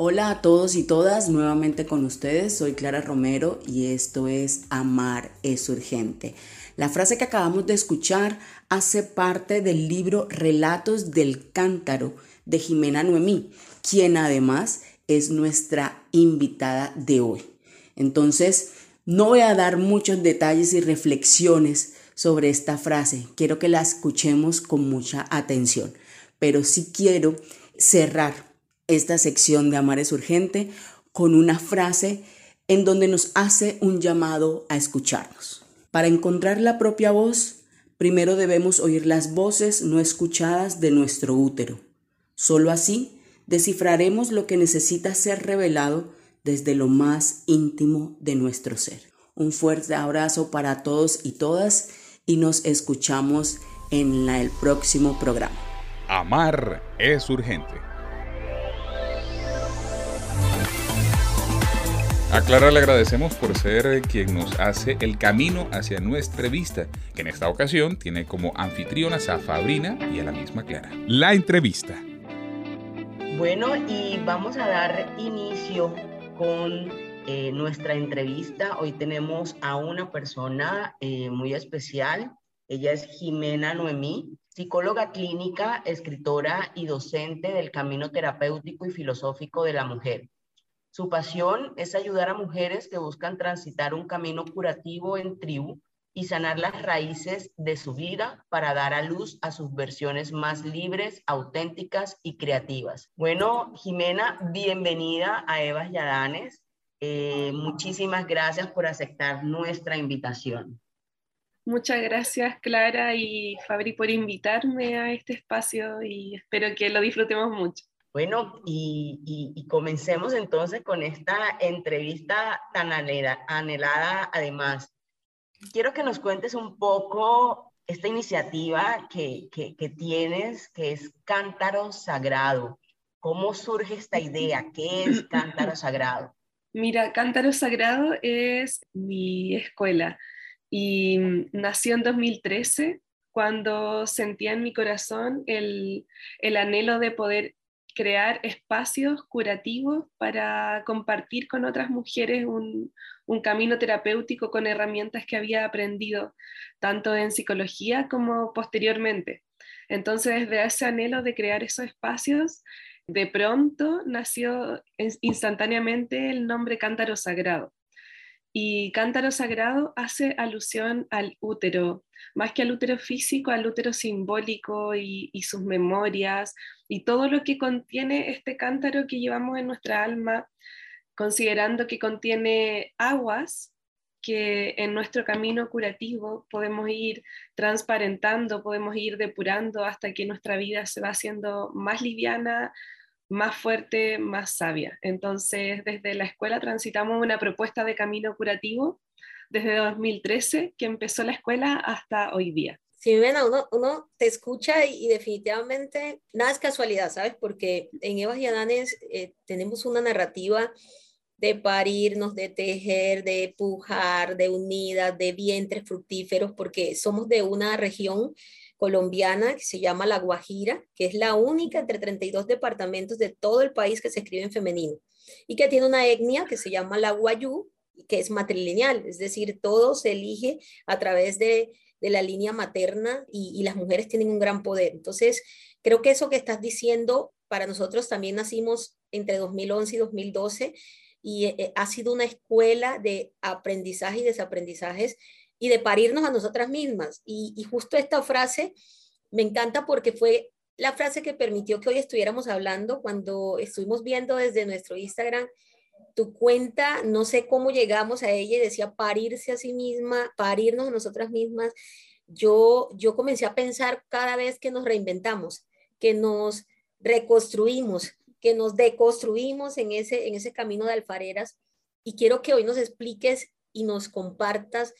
Hola a todos y todas, nuevamente con ustedes, soy Clara Romero y esto es Amar es urgente. La frase que acabamos de escuchar hace parte del libro Relatos del Cántaro de Jimena Noemí, quien además es nuestra invitada de hoy. Entonces, no voy a dar muchos detalles y reflexiones sobre esta frase, quiero que la escuchemos con mucha atención, pero sí quiero cerrar esta sección de Amar es urgente con una frase en donde nos hace un llamado a escucharnos. Para encontrar la propia voz, primero debemos oír las voces no escuchadas de nuestro útero. Solo así descifraremos lo que necesita ser revelado desde lo más íntimo de nuestro ser. Un fuerte abrazo para todos y todas y nos escuchamos en el próximo programa. Amar es urgente. A Clara le agradecemos por ser quien nos hace el camino hacia nuestra entrevista, que en esta ocasión tiene como anfitrionas a Fabrina y a la misma Clara. La entrevista. Bueno, y vamos a dar inicio con eh, nuestra entrevista. Hoy tenemos a una persona eh, muy especial. Ella es Jimena Noemí, psicóloga clínica, escritora y docente del camino terapéutico y filosófico de la mujer. Su pasión es ayudar a mujeres que buscan transitar un camino curativo en tribu y sanar las raíces de su vida para dar a luz a sus versiones más libres, auténticas y creativas. Bueno, Jimena, bienvenida a Evas Yadanes. Eh, muchísimas gracias por aceptar nuestra invitación. Muchas gracias Clara y Fabri por invitarme a este espacio y espero que lo disfrutemos mucho. Bueno, y, comencemos entonces con esta entrevista tan anhelada, además. Quiero que nos cuentes un poco esta iniciativa que, tienes, que es Cántaro Sagrado. ¿Cómo surge esta idea? ¿Qué es Cántaro Sagrado? Mira, Cántaro Sagrado es mi escuela y nació en 2013 cuando sentía en mi corazón el anhelo de poder crear espacios curativos para compartir con otras mujeres un, camino terapéutico con herramientas que había aprendido tanto en psicología como posteriormente. Entonces, desde ese anhelo de crear esos espacios, de pronto nació instantáneamente el nombre Cántaro Sagrado. Y Cántaro Sagrado hace alusión al útero, más que al útero físico, al útero simbólico y, sus memorias y todo lo que contiene este cántaro que llevamos en nuestra alma, considerando que contiene aguas que en nuestro camino curativo podemos ir transparentando, podemos ir depurando hasta que nuestra vida se va haciendo más liviana, más fuerte, más sabia. Entonces, desde la escuela transitamos una propuesta de camino curativo desde 2013 que empezó la escuela hasta hoy día. Sí, ven, uno, uno te escucha y, definitivamente nada es casualidad, ¿sabes? Porque en Evas y Adanes eh, tenemos una narrativa de parirnos, de tejer, de pujar, de unidas, de vientres fructíferos, porque somos de una región colombiana que se llama La Guajira, que es la única entre 32 departamentos de todo el país que se escribe en femenino y que tiene una etnia que se llama la Guayú, que es matrilineal, es decir, todo se elige a través de, la línea materna y, las mujeres tienen un gran poder. Entonces, creo que eso que estás diciendo, para nosotros también nacimos entre 2011 y 2012 y eh, ha sido una escuela de aprendizaje y desaprendizajes y de parirnos a nosotras mismas. Y, justo esta frase me encanta porque fue la frase que permitió que hoy estuviéramos hablando cuando estuvimos viendo desde nuestro Instagram tu cuenta, no sé cómo llegamos a ella y decía parirse a sí misma, parirnos a nosotras mismas. Yo, yo comencé a pensar cada vez que nos reinventamos, que nos reconstruimos, que nos deconstruimos en ese, en ese camino de alfareras. y quiero que hoy nos expliques y nos compartas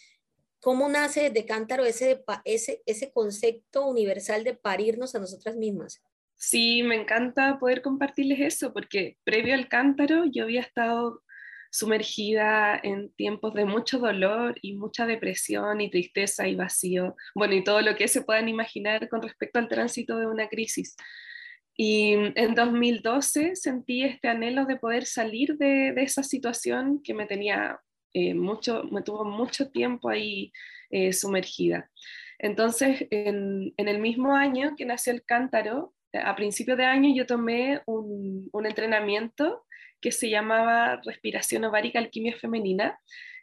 cómo nace de Cántaro ese, ese, ese concepto universal de parirnos a nosotras mismas. Sí, me encanta poder compartirles eso, porque previo al cántaro yo había estado sumergida en tiempos de mucho dolor y mucha depresión y tristeza y vacío, bueno, y todo lo que se puedan imaginar con respecto al tránsito de una crisis. Y en 2012 sentí este anhelo de poder salir de, esa situación que me tenía eh, mucho, me tuvo mucho tiempo ahí eh, sumergida. Entonces, en, el mismo año que nació el cántaro, a principio de año yo tomé un, un entrenamiento que se llamaba Respiración Ovárica Alquimia Femenina,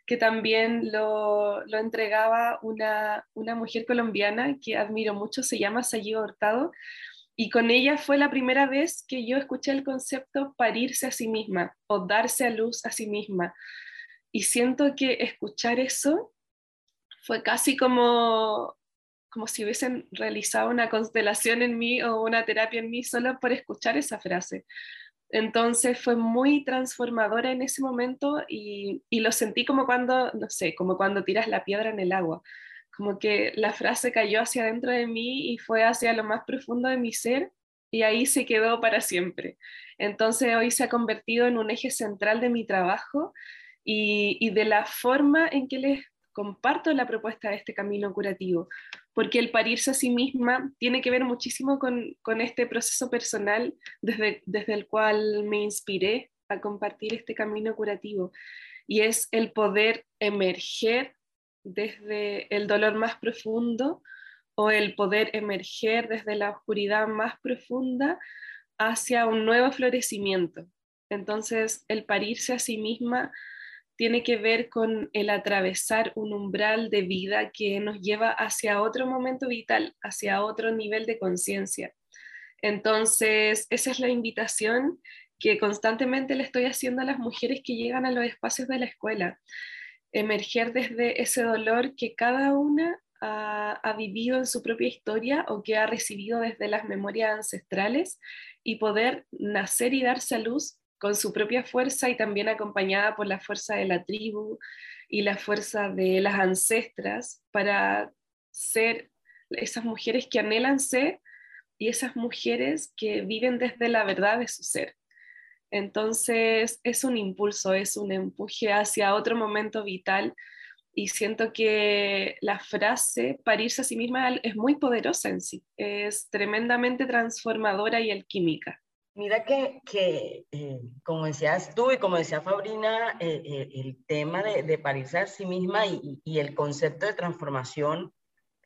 que también lo, lo entregaba una, una, mujer colombiana que admiro mucho, se llama Sayo Hurtado, y con ella fue la primera vez que yo escuché el concepto parirse a sí misma o darse a luz a sí misma. Y siento que escuchar eso fue casi como, como si hubiesen realizado una constelación en mí o una terapia en mí solo por escuchar esa frase. Entonces fue muy transformadora en ese momento y, lo sentí como cuando, no sé, como cuando tiras la piedra en el agua, como que la frase cayó hacia adentro de mí y fue hacia lo más profundo de mi ser y ahí se quedó para siempre. Entonces hoy se ha convertido en un eje central de mi trabajo y, de la forma en que les comparto la propuesta de este camino curativo, porque el parirse a sí misma tiene que ver muchísimo con, con este proceso personal desde, desde el cual me inspiré a compartir este camino curativo, y es el poder emerger desde el dolor más profundo o el poder emerger desde la oscuridad más profunda hacia un nuevo florecimiento. Entonces, el parirse a sí misma tiene que ver con el atravesar un umbral de vida que nos lleva hacia otro momento vital, hacia otro nivel de conciencia. Entonces, esa es la invitación que constantemente le estoy haciendo a las mujeres que llegan a los espacios de la escuela. Emerger desde ese dolor que cada una ha, vivido en su propia historia o que ha recibido desde las memorias ancestrales y poder nacer y darse a luz con su propia fuerza y también acompañada por la fuerza de la tribu y la fuerza de las ancestras para ser esas mujeres que anhelan ser y esas mujeres que viven desde la verdad de su ser. Entonces es un impulso, es un empuje hacia otro momento vital y siento que la frase parirse a sí misma es muy poderosa en sí, es tremendamente transformadora y alquímica. Mira que, que eh, como decías tú y como decía Fabrina, eh, eh, el tema de, de, parirse a sí misma y, y, el concepto de transformación,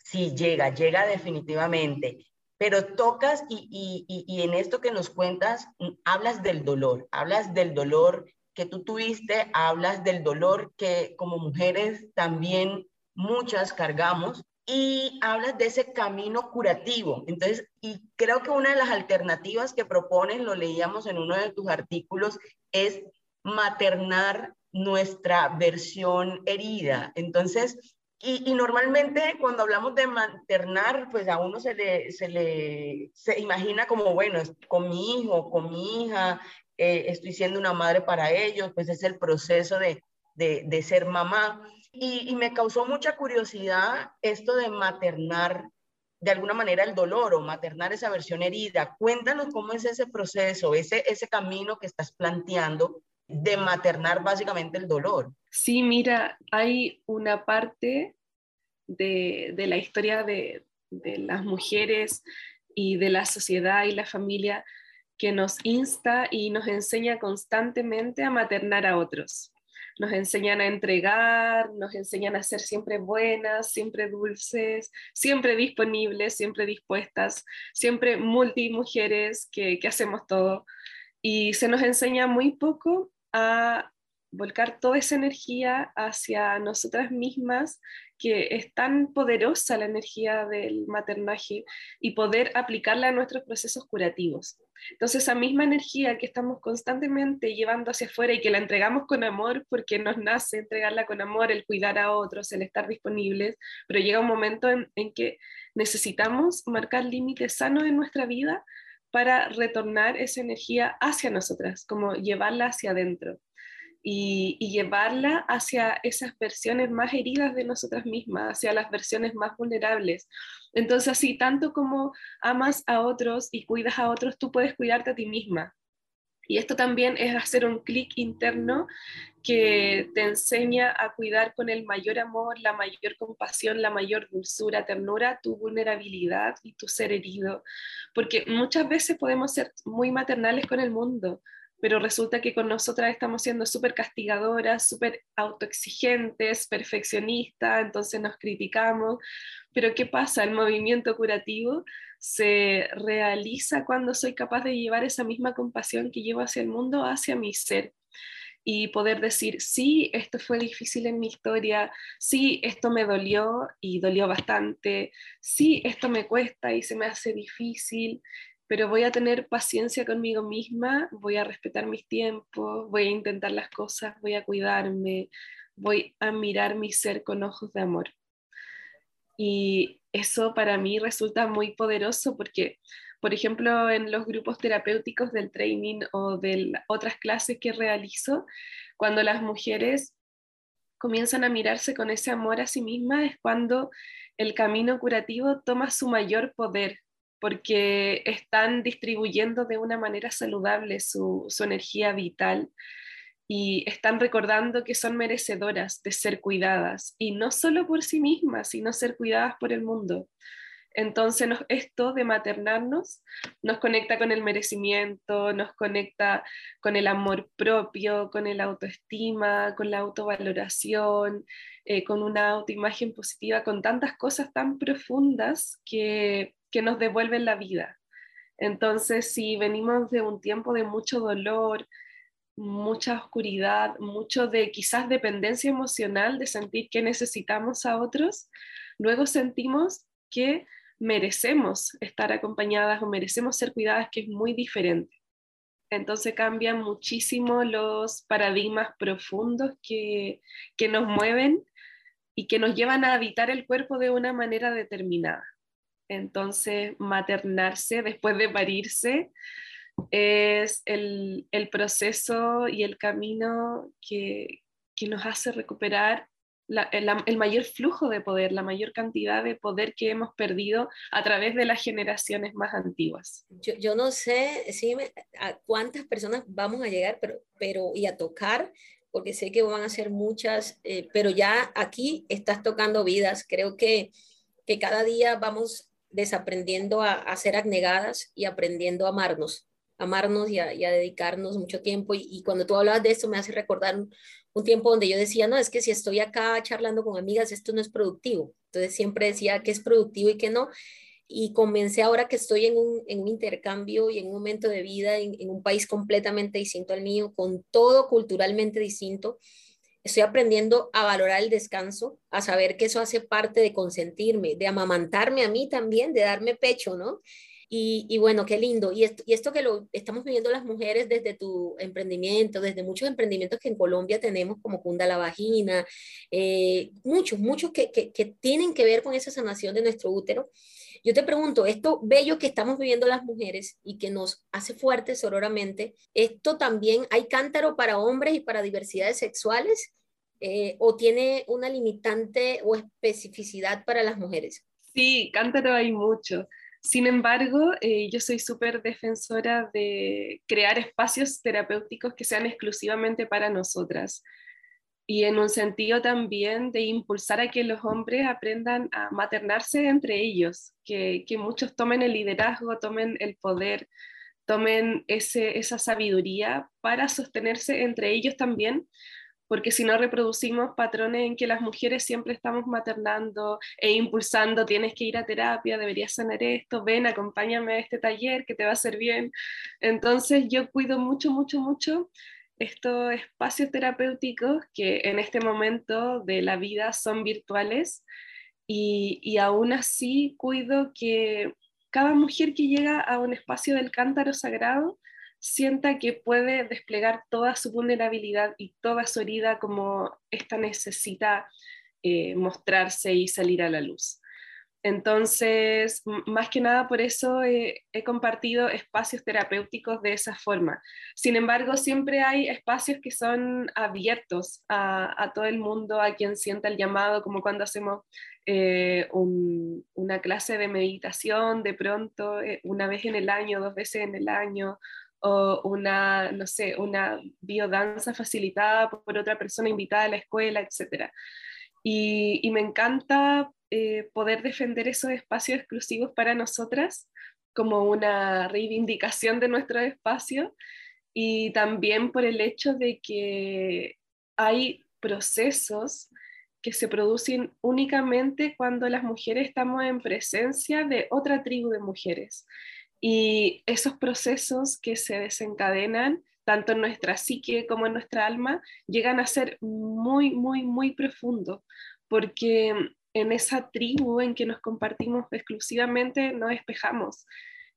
sí llega, llega definitivamente, pero tocas y, y, y, en esto que nos cuentas, mm, hablas del dolor, hablas del dolor que tú tuviste, hablas del dolor que como mujeres también muchas cargamos y hablas de ese camino curativo. Entonces, y creo que una de las alternativas que propones, lo leíamos en uno de tus artículos, es maternar nuestra versión herida. Entonces, y, normalmente cuando hablamos de maternar, pues a uno se le, se le se imagina como, bueno, con mi hijo, con mi hija, eh, estoy siendo una madre para ellos, pues es el proceso de, de, de ser mamá. Y, me causó mucha curiosidad esto de maternar de alguna manera el dolor o maternar esa versión herida. Cuéntanos cómo es ese proceso, ese, ese camino que estás planteando de maternar básicamente el dolor. Sí, mira, hay una parte de, de la historia de, de las mujeres y de la sociedad y la familia que nos insta y nos enseña constantemente a maternar a otros nos enseñan a entregar, nos enseñan a ser siempre buenas, siempre dulces, siempre disponibles, siempre dispuestas, siempre multimujeres que, que hacemos todo. Y se nos enseña muy poco a volcar toda esa energía hacia nosotras mismas, que es tan poderosa la energía del maternaje, y poder aplicarla a nuestros procesos curativos. Entonces, esa misma energía que estamos constantemente llevando hacia afuera y que la entregamos con amor, porque nos nace entregarla con amor, el cuidar a otros, el estar disponibles, pero llega un momento en, que necesitamos marcar límites sanos en nuestra vida para retornar esa energía hacia nosotras, como llevarla hacia adentro. Y, llevarla hacia esas versiones más heridas de nosotras mismas, hacia las versiones más vulnerables. Entonces, así tanto como amas a otros y cuidas a otros, tú puedes cuidarte a ti misma. Y esto también es hacer un clic interno que te enseña a cuidar con el mayor amor, la mayor compasión, la mayor dulzura, ternura, tu vulnerabilidad y tu ser herido. Porque muchas veces podemos ser muy maternales con el mundo, pero resulta que con nosotras estamos siendo súper castigadoras, súper autoexigentes, perfeccionistas, entonces nos criticamos. Pero ¿qué pasa? El movimiento curativo se realiza cuando soy capaz de llevar esa misma compasión que llevo hacia el mundo, hacia mi ser. Y poder decir, sí, esto fue difícil en mi historia, sí, esto me dolió y dolió bastante, sí, esto me cuesta y se me hace difícil, pero voy a tener paciencia conmigo misma, voy a respetar mis tiempos, voy a intentar las cosas, voy a cuidarme, voy a mirar mi ser con ojos de amor. Y eso para mí resulta muy poderoso porque, por ejemplo, en los grupos terapéuticos del training o de otras clases que realizo, cuando las mujeres comienzan a mirarse con ese amor a sí mismas, es cuando el camino curativo toma su mayor poder, porque están distribuyendo de una manera saludable su, energía vital y están recordando que son merecedoras de ser cuidadas, y no solo por sí mismas, sino ser cuidadas por el mundo. Entonces esto de maternarnos nos conecta con el merecimiento, nos conecta con el amor propio, con el autoestima, con la autovaloración, eh, con una autoimagen positiva, con tantas cosas tan profundas que que nos devuelven la vida. Entonces, si venimos de un tiempo de mucho dolor, mucha oscuridad, mucho de quizás dependencia emocional, de sentir que necesitamos a otros, luego sentimos que merecemos estar acompañadas o merecemos ser cuidadas, que es muy diferente. Entonces cambian muchísimo los paradigmas profundos que, que nos mueven y que nos llevan a habitar el cuerpo de una manera determinada. Entonces, maternarse después de parirse es el, proceso y el camino que, nos hace recuperar el, mayor flujo de poder, la mayor cantidad de poder que hemos perdido a través de las generaciones más antiguas. Yo, no sé si a cuántas personas vamos a llegar, pero, pero y a tocar, porque sé que van a ser muchas, eh, pero ya aquí estás tocando vidas. Creo que, que cada día vamos desaprendiendo a, ser abnegadas y aprendiendo a amarnos, amarnos y a, dedicarnos mucho tiempo. Y, cuando tú hablabas de esto me hace recordar un, tiempo donde yo decía, no, es que si estoy acá charlando con amigas, esto no es productivo. Entonces siempre decía que es productivo y que no. Y comencé ahora que estoy en un, intercambio y en un momento de vida en, en un país completamente distinto al mío, con todo culturalmente distinto estoy aprendiendo a valorar el descanso, a saber que eso hace parte de consentirme, de amamantarme a mí también, de darme pecho, ¿no? Y, bueno, qué lindo. Y esto, que lo estamos viviendo las mujeres desde tu emprendimiento, desde muchos emprendimientos que en Colombia tenemos como Cunda la Vagina, eh, muchos, muchos que, que, que tienen que ver con esa sanación de nuestro útero. Yo te pregunto, esto bello que estamos viviendo las mujeres y que nos hace fuertes sororamente, ¿esto también hay cántaro para hombres y para diversidades sexuales? Eh, o tiene una limitante o especificidad para las mujeres? Sí, cántaro hay mucho. Sin embargo, eh, yo soy súper defensora de crear espacios terapéuticos que sean exclusivamente para nosotras. Y en un sentido también de impulsar a que los hombres aprendan a maternarse entre ellos, que, muchos tomen el liderazgo, tomen el poder, tomen esa sabiduría para sostenerse entre ellos también, porque si no reproducimos patrones en que las mujeres siempre estamos maternando e impulsando, tienes que ir a terapia, deberías sanar esto, ven, acompáñame a este taller que te va a hacer bien. Entonces yo cuido mucho, mucho, mucho estos espacios terapéuticos que en este momento de la vida son virtuales y, y aún así cuido que cada mujer que llega a un espacio del cántaro sagrado sienta que puede desplegar toda su vulnerabilidad y toda su herida como esta necesita eh, mostrarse y salir a la luz. Entonces, más que nada por eso he compartido espacios terapéuticos de esa forma. Sin embargo, siempre hay espacios que son abiertos a, todo el mundo, a quien sienta el llamado, como cuando hacemos eh, una clase de meditación de pronto, eh, una vez en el año, dos veces en el año, o una, no sé, una biodanza facilitada por otra persona invitada a la escuela, etc. Y, me encanta eh, poder defender esos espacios exclusivos para nosotras como una reivindicación de nuestro espacio y también por el hecho de que hay procesos que se producen únicamente cuando las mujeres estamos en presencia de otra tribu de mujeres. Y esos procesos que se desencadenan tanto en nuestra psique como en nuestra alma, llegan a ser muy, muy, muy profundos, porque en esa tribu en que nos compartimos exclusivamente nos despejamos.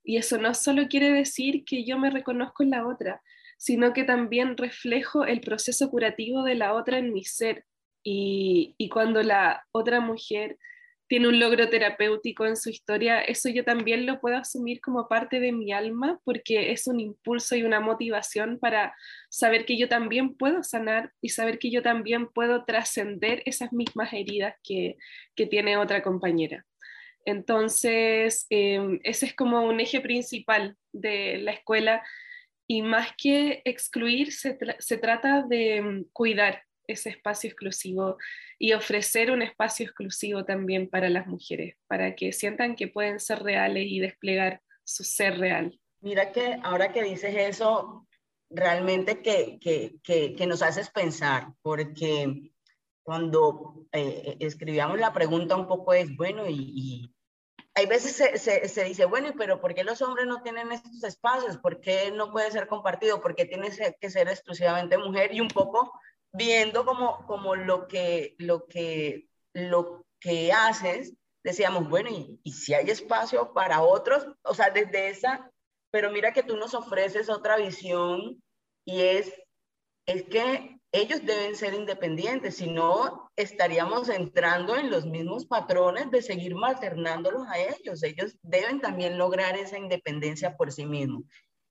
Y eso no solo quiere decir que yo me reconozco en la otra, sino que también reflejo el proceso curativo de la otra en mi ser. Y, y cuando la otra mujer tiene un logro terapéutico en su historia, eso yo también lo puedo asumir como parte de mi alma porque es un impulso y una motivación para saber que yo también puedo sanar y saber que yo también puedo trascender esas mismas heridas que, que tiene otra compañera. Entonces, em, ese es como un eje principal de la escuela y más que excluir, se, se trata de em, cuidar ese espacio exclusivo y ofrecer un espacio exclusivo también para las mujeres, para que sientan que pueden ser reales y desplegar su ser real. Mira que ahora que dices eso, realmente que, que, que, nos haces pensar, porque cuando eh, escribíamos la pregunta un poco es, bueno, y, y hay veces se, se, se, dice, bueno, pero ¿por qué los hombres no tienen estos espacios? ¿Por qué no puede ser compartido? ¿Por qué tiene que ser exclusivamente mujer? Y un poco viendo como, como lo, que, lo, que, lo que haces, decíamos, bueno, y, si hay espacio para otros, o sea, desde esa, pero mira que tú nos ofreces otra visión y es, es que ellos deben ser independientes, si no estaríamos entrando en los mismos patrones de seguir maternándolos a ellos. Ellos deben también lograr esa independencia por sí mismos.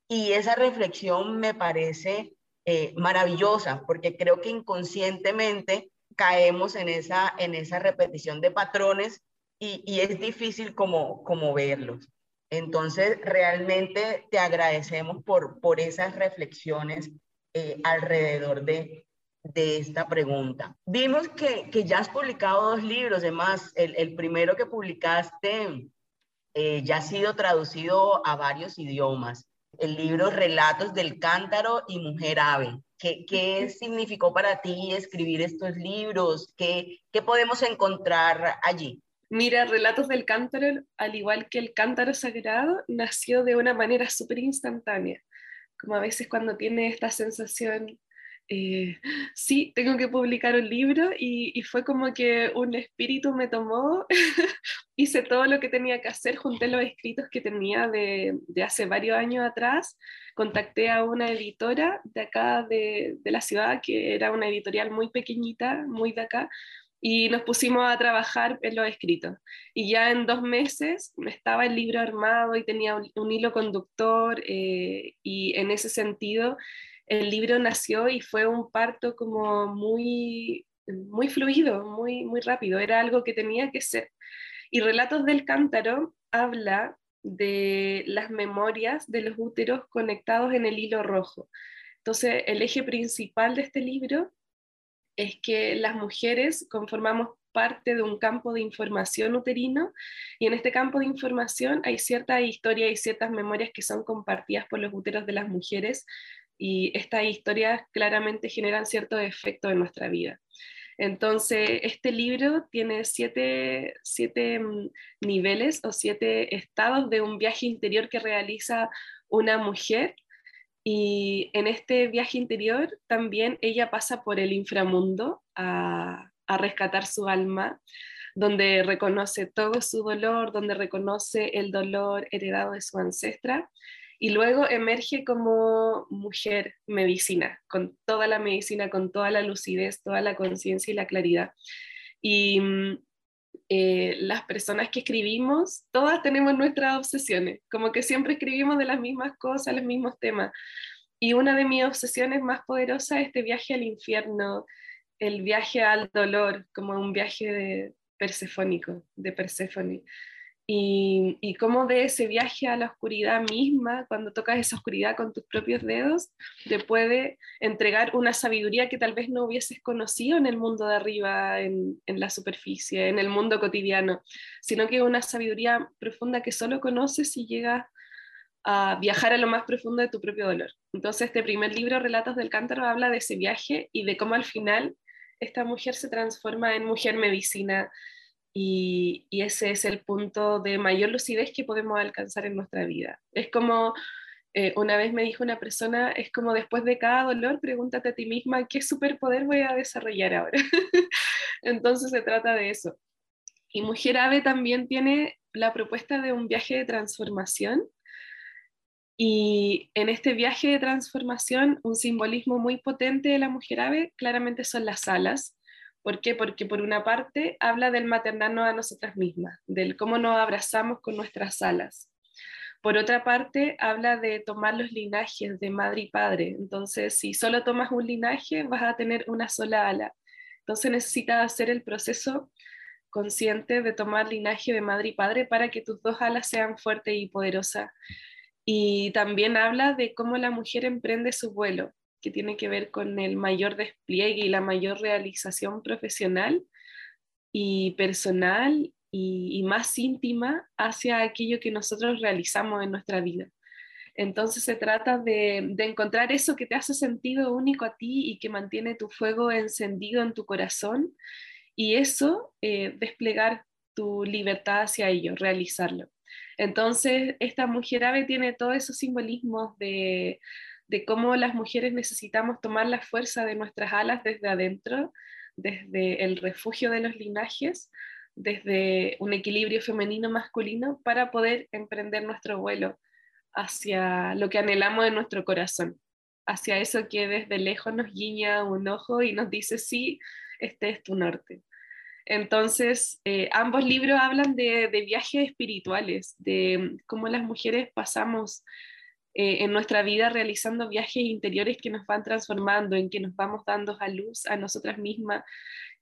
Y esa reflexión me parece eh, maravillosa, porque creo que inconscientemente caemos en esa, en esa repetición de patrones y, y es difícil como, como verlos. Entonces, realmente te agradecemos por, por esas reflexiones eh, alrededor de, de esta pregunta. Vimos que, que, ya has publicado dos libros, además, el, el primero que publicaste eh, ya ha sido traducido a varios idiomas el libro Relatos del Cántaro y Mujer Ave. ¿Qué, ¿Qué, significó para ti escribir estos libros? ¿Qué, ¿Qué podemos encontrar allí? Mira, Relatos del Cántaro, al igual que el Cántaro Sagrado, nació de una manera súper instantánea, como a veces cuando tiene esta sensación eh, sí, tengo que publicar un libro y, fue como que un espíritu me tomó, hice todo lo que tenía que hacer, junté los escritos que tenía de, hace varios años atrás, contacté a una editora de acá de, la ciudad, que era una editorial muy pequeñita, muy de acá, y nos pusimos a trabajar en los escritos. Y ya en dos meses estaba el libro armado y tenía un, hilo conductor eh, y en ese sentido el libro nació y fue un parto como muy, muy fluido, muy, muy rápido, era algo que tenía que ser. Y Relatos del Cántaro habla de las memorias de los úteros conectados en el hilo rojo. Entonces, el eje principal de este libro es que las mujeres conformamos parte de un campo de información uterino y en este campo de información hay cierta historia y ciertas memorias que son compartidas por los úteros de las mujeres y estas historias claramente generan cierto efecto en nuestra vida. Entonces, este libro tiene siete, siete, mm, niveles o siete estados de un viaje interior que realiza una mujer. Y en este viaje interior también ella pasa por el inframundo a, a rescatar su alma, donde reconoce todo su dolor, donde reconoce el dolor heredado de su ancestra y luego emerge como mujer medicina, con toda la medicina, con toda la lucidez, toda la conciencia y la claridad. Y mm, eh, las personas que escribimos, todas tenemos nuestras obsesiones, como que siempre escribimos de las mismas cosas, los mismos temas. Y una de mis obsesiones más poderosas es este viaje al infierno, el viaje al dolor, como un viaje de persefónico, de Perséfone. Y, cómo de ese viaje a la oscuridad misma, cuando tocas esa oscuridad con tus propios dedos, te puede entregar una sabiduría que tal vez no hubieses conocido en el mundo de arriba, en, en la superficie, en el mundo cotidiano, sino que una sabiduría profunda que solo conoces si llegas a viajar a lo más profundo de tu propio dolor. Entonces, este primer libro, Relatos del Cántaro, habla de ese viaje y de cómo al final esta mujer se transforma en mujer medicina y, ese es el punto de mayor lucidez que podemos alcanzar en nuestra vida. Es como, eh, una vez me dijo una persona, es como después de cada dolor, pregúntate a ti misma, ¿qué superpoder voy a desarrollar ahora? Entonces se trata de eso. Y Mujer Ave también tiene la propuesta de un viaje de transformación y en este viaje de transformación, un simbolismo muy potente de la mujer ave claramente son las alas. ¿Por qué? Porque por una parte habla del maternarnos a nosotras mismas, del cómo nos abrazamos con nuestras alas. Por otra parte, habla de tomar los linajes de madre y padre. Entonces, si solo tomas un linaje, vas a tener una sola ala. Entonces necesitas hacer el proceso consciente de tomar linaje de madre y padre para que tus dos alas sean fuertes y poderosas y también habla de cómo la mujer emprende su vuelo, que tiene que ver con el mayor despliegue y la mayor realización profesional y personal y, más íntima hacia aquello que nosotros realizamos en nuestra vida. Entonces se trata de, encontrar eso que te hace sentido único a ti y que mantiene tu fuego encendido en tu corazón y eso eh, desplegar tu libertad hacia ello, realizarlo. Entonces, esta mujer ave tiene todos esos simbolismos de, cómo las mujeres necesitamos tomar la fuerza de nuestras alas desde adentro, desde el refugio de los linajes, desde un equilibrio femenino-masculino para poder emprender nuestro vuelo hacia lo que anhelamos en nuestro corazón, hacia eso que desde lejos nos guiña un ojo y nos dice, sí, este es tu norte. Entonces, eh, ambos libros hablan de, viajes espirituales, de cómo las mujeres pasamos eh, en nuestra vida realizando viajes interiores que nos van transformando, en que nos vamos dando a luz a nosotras mismas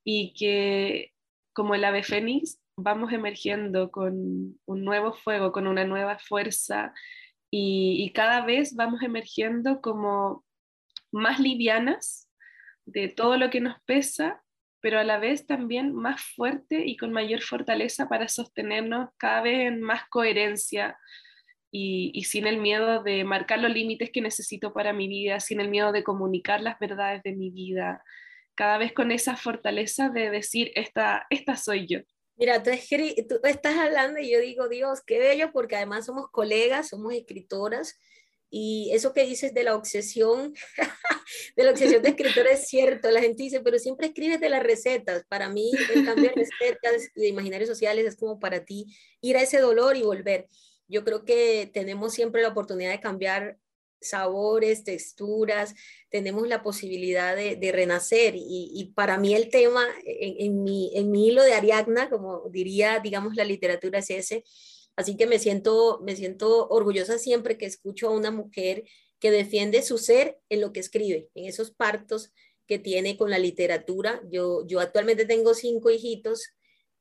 y que como el ave fénix vamos emergiendo con un nuevo fuego, con una nueva fuerza y cada vez vamos emergiendo como más livianas de todo lo que nos pesa pero a la vez también más fuerte y con mayor fortaleza para sostenernos cada vez en más coherencia y, sin el miedo de marcar los límites que necesito para mi vida, sin el miedo de comunicar las verdades de mi vida, cada vez con esa fortaleza de decir, esta, esta soy yo. Mira, tú, tú estás hablando y yo digo, Dios, qué bello, porque además somos colegas, somos escritoras, y eso que dices de la obsesión, de la obsesión de escritor es cierto. La gente dice, pero siempre escribes de las recetas. Para mí, el cambio de recetas de imaginarios sociales es como para ti ir a ese dolor y volver. Yo creo que tenemos siempre la oportunidad de cambiar sabores, texturas, tenemos la posibilidad de, renacer. Y, para mí el tema, en, mi, en mi hilo de Ariadna, como diría, digamos, la literatura es ese, Así que me siento, me siento orgullosa siempre que escucho a una mujer que defiende su ser en lo que escribe, en esos partos que tiene con la literatura. Yo, yo actualmente tengo cinco hijitos,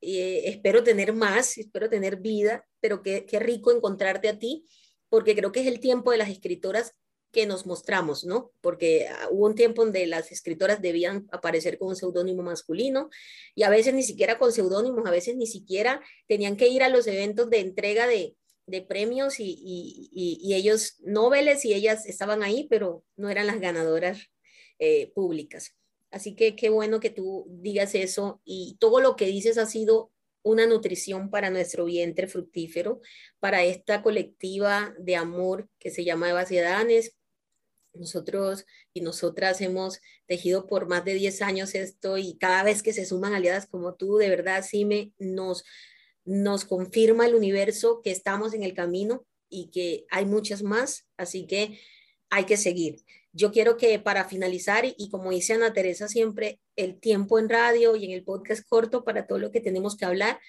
eh, espero tener más, espero tener vida, pero qué, rico encontrarte a ti, porque creo que es el tiempo de las escritoras que nos mostramos, ¿no? Porque ah, hubo un tiempo donde las escritoras debían aparecer con un seudónimo masculino y a veces ni siquiera con seudónimos, a veces ni siquiera tenían que ir a los eventos de entrega de, premios y, ellos, y ellas estaban ahí, pero no eran las ganadoras eh, públicas. Así que qué bueno que tú digas eso y todo lo que dices ha sido una nutrición para nuestro vientre fructífero, para esta colectiva de amor que se llama Eva Ciudadanes, nosotros y nosotras hemos tejido por más de 10 años esto y cada vez que se suman aliadas como tú, de verdad sí me nos, nos confirma el universo que estamos en el camino y que hay muchas más, así que hay que seguir. Yo quiero que para finalizar, y como dice Ana Teresa siempre, el tiempo en radio y en el podcast corto para todo lo que tenemos que hablar,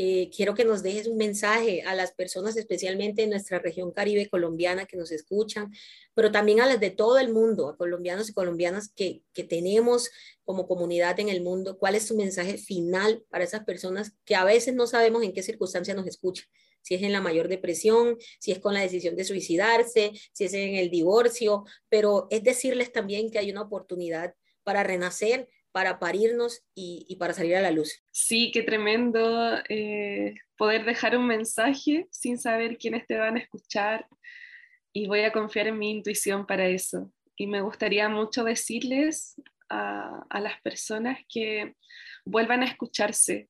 Eh, quiero que nos dejes un mensaje a las personas, especialmente en nuestra región caribe colombiana que nos escuchan, pero también a las de todo el mundo, a colombianos y colombianas que, que tenemos como comunidad en el mundo. ¿Cuál es tu mensaje final para esas personas que a veces no sabemos en qué circunstancia nos escuchan? si es en la mayor depresión, si es con la decisión de suicidarse, si es en el divorcio, pero es decirles también que hay una oportunidad para renacer, para parirnos y, para salir a la luz. Sí, qué tremendo eh, poder dejar un mensaje sin saber quiénes te van a escuchar y voy a confiar en mi intuición para eso. Y me gustaría mucho decirles a, a las personas que vuelvan a escucharse,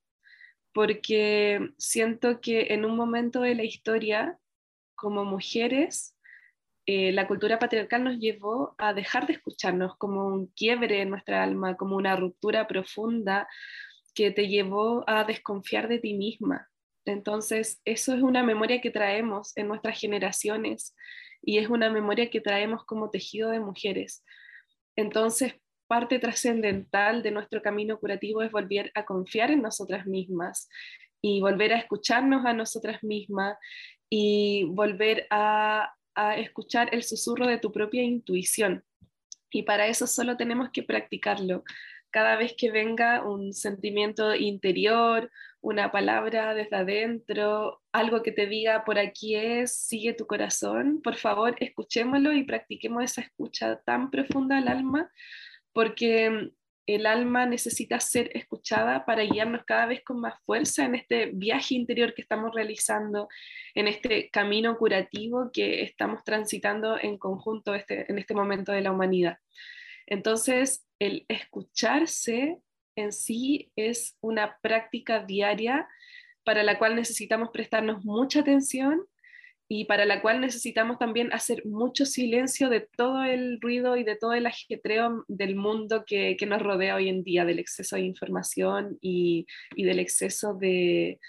porque siento que en un momento de la historia, como mujeres, eh, la cultura patriarcal nos llevó a dejar de escucharnos como un quiebre en nuestra alma, como una ruptura profunda que te llevó a desconfiar de ti misma. Entonces, eso es una memoria que traemos en nuestras generaciones y es una memoria que traemos como tejido de mujeres. Entonces, parte trascendental de nuestro camino curativo es volver a confiar en nosotras mismas y volver a escucharnos a nosotras mismas y volver a a escuchar el susurro de tu propia intuición. Y para eso solo tenemos que practicarlo. Cada vez que venga un sentimiento interior, una palabra desde adentro, algo que te diga por aquí es, sigue tu corazón, por favor, escuchémoslo y practiquemos esa escucha tan profunda al alma, porque el alma necesita ser escuchada para guiarnos cada vez con más fuerza en este viaje interior que estamos realizando, en este camino curativo que estamos transitando en conjunto este, en este momento de la humanidad. Entonces, el escucharse en sí es una práctica diaria para la cual necesitamos prestarnos mucha atención y para la cual necesitamos también hacer mucho silencio de todo el ruido y de todo el ajetreo del mundo que, nos rodea hoy en día, del exceso de información y, y del exceso de,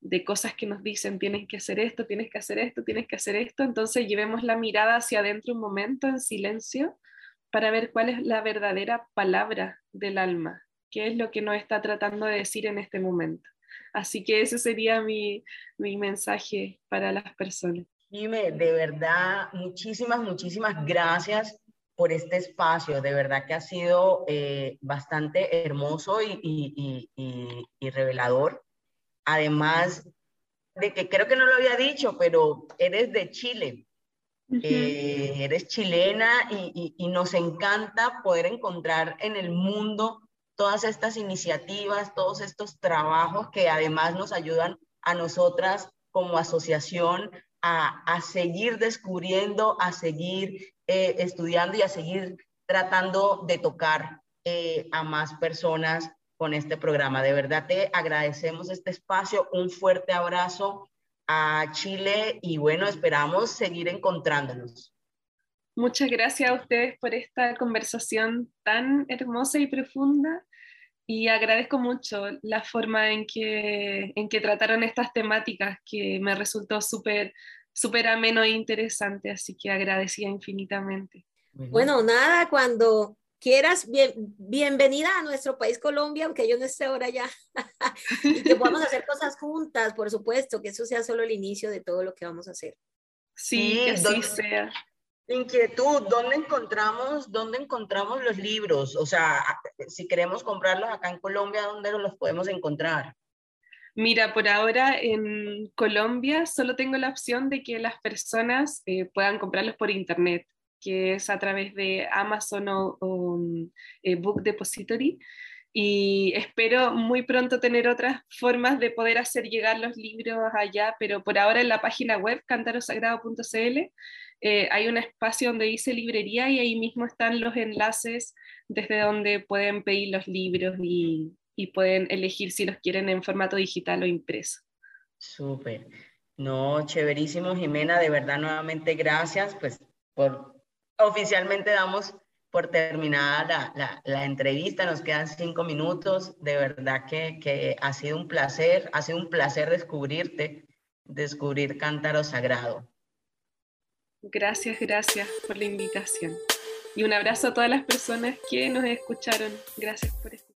de, cosas que nos dicen, tienes que hacer esto, tienes que hacer esto, tienes que hacer esto. Entonces llevemos la mirada hacia adentro un momento en silencio para ver cuál es la verdadera palabra del alma, qué es lo que nos está tratando de decir en este momento. Así que ese sería mi, mi mensaje para las personas. Dime, de verdad, muchísimas, muchísimas gracias por este espacio. De verdad que ha sido eh, bastante hermoso y, y, y, y, revelador. Además de que creo que no lo había dicho, pero eres de Chile. Eh, eres chilena y nos encanta poder encontrar en el mundo todas estas iniciativas, todos estos trabajos que además nos ayudan a nosotras como asociación a, seguir descubriendo, a seguir eh, estudiando y a seguir tratando de tocar eh, a más personas con este programa. De verdad te agradecemos este espacio, un fuerte abrazo a Chile y bueno, esperamos seguir encontrándonos. Muchas gracias a ustedes por esta conversación tan hermosa y profunda y agradezco mucho la forma en que, en que trataron estas temáticas que me resultó súper súper ameno e interesante, así que agradecía infinitamente. Bueno, nada, cuando quieras, bienvenida a nuestro país Colombia, aunque yo no esté ahora ya, y que podamos hacer cosas juntas, por supuesto, que eso sea solo el inicio de todo lo que vamos a hacer. Sí, que así sea. Inquietud, ¿dónde encontramos, ¿dónde encontramos los libros? O sea, si queremos comprarlos acá en Colombia, ¿dónde los podemos encontrar? Mira, por ahora en Colombia solo tengo la opción de que las personas eh, puedan comprarlos por internet, que es a través de Amazon o, eh, Book Depository. Y espero muy pronto tener otras formas de poder hacer llegar los libros allá, pero por ahora en la página web cantarosagrado.cl eh, hay un espacio donde dice librería y ahí mismo están los enlaces desde donde pueden pedir los libros y, pueden elegir si los quieren en formato digital o impreso. Súper. No, chéverísimo, Jimena, de verdad nuevamente gracias, pues por oficialmente damos por terminada la, entrevista, nos quedan cinco minutos, de verdad que ha sido un placer, ha sido un placer descubrirte, descubrir Cántaro Sagrado. Gracias, gracias por la invitación. Y un abrazo a todas las personas que nos escucharon. Gracias por estar.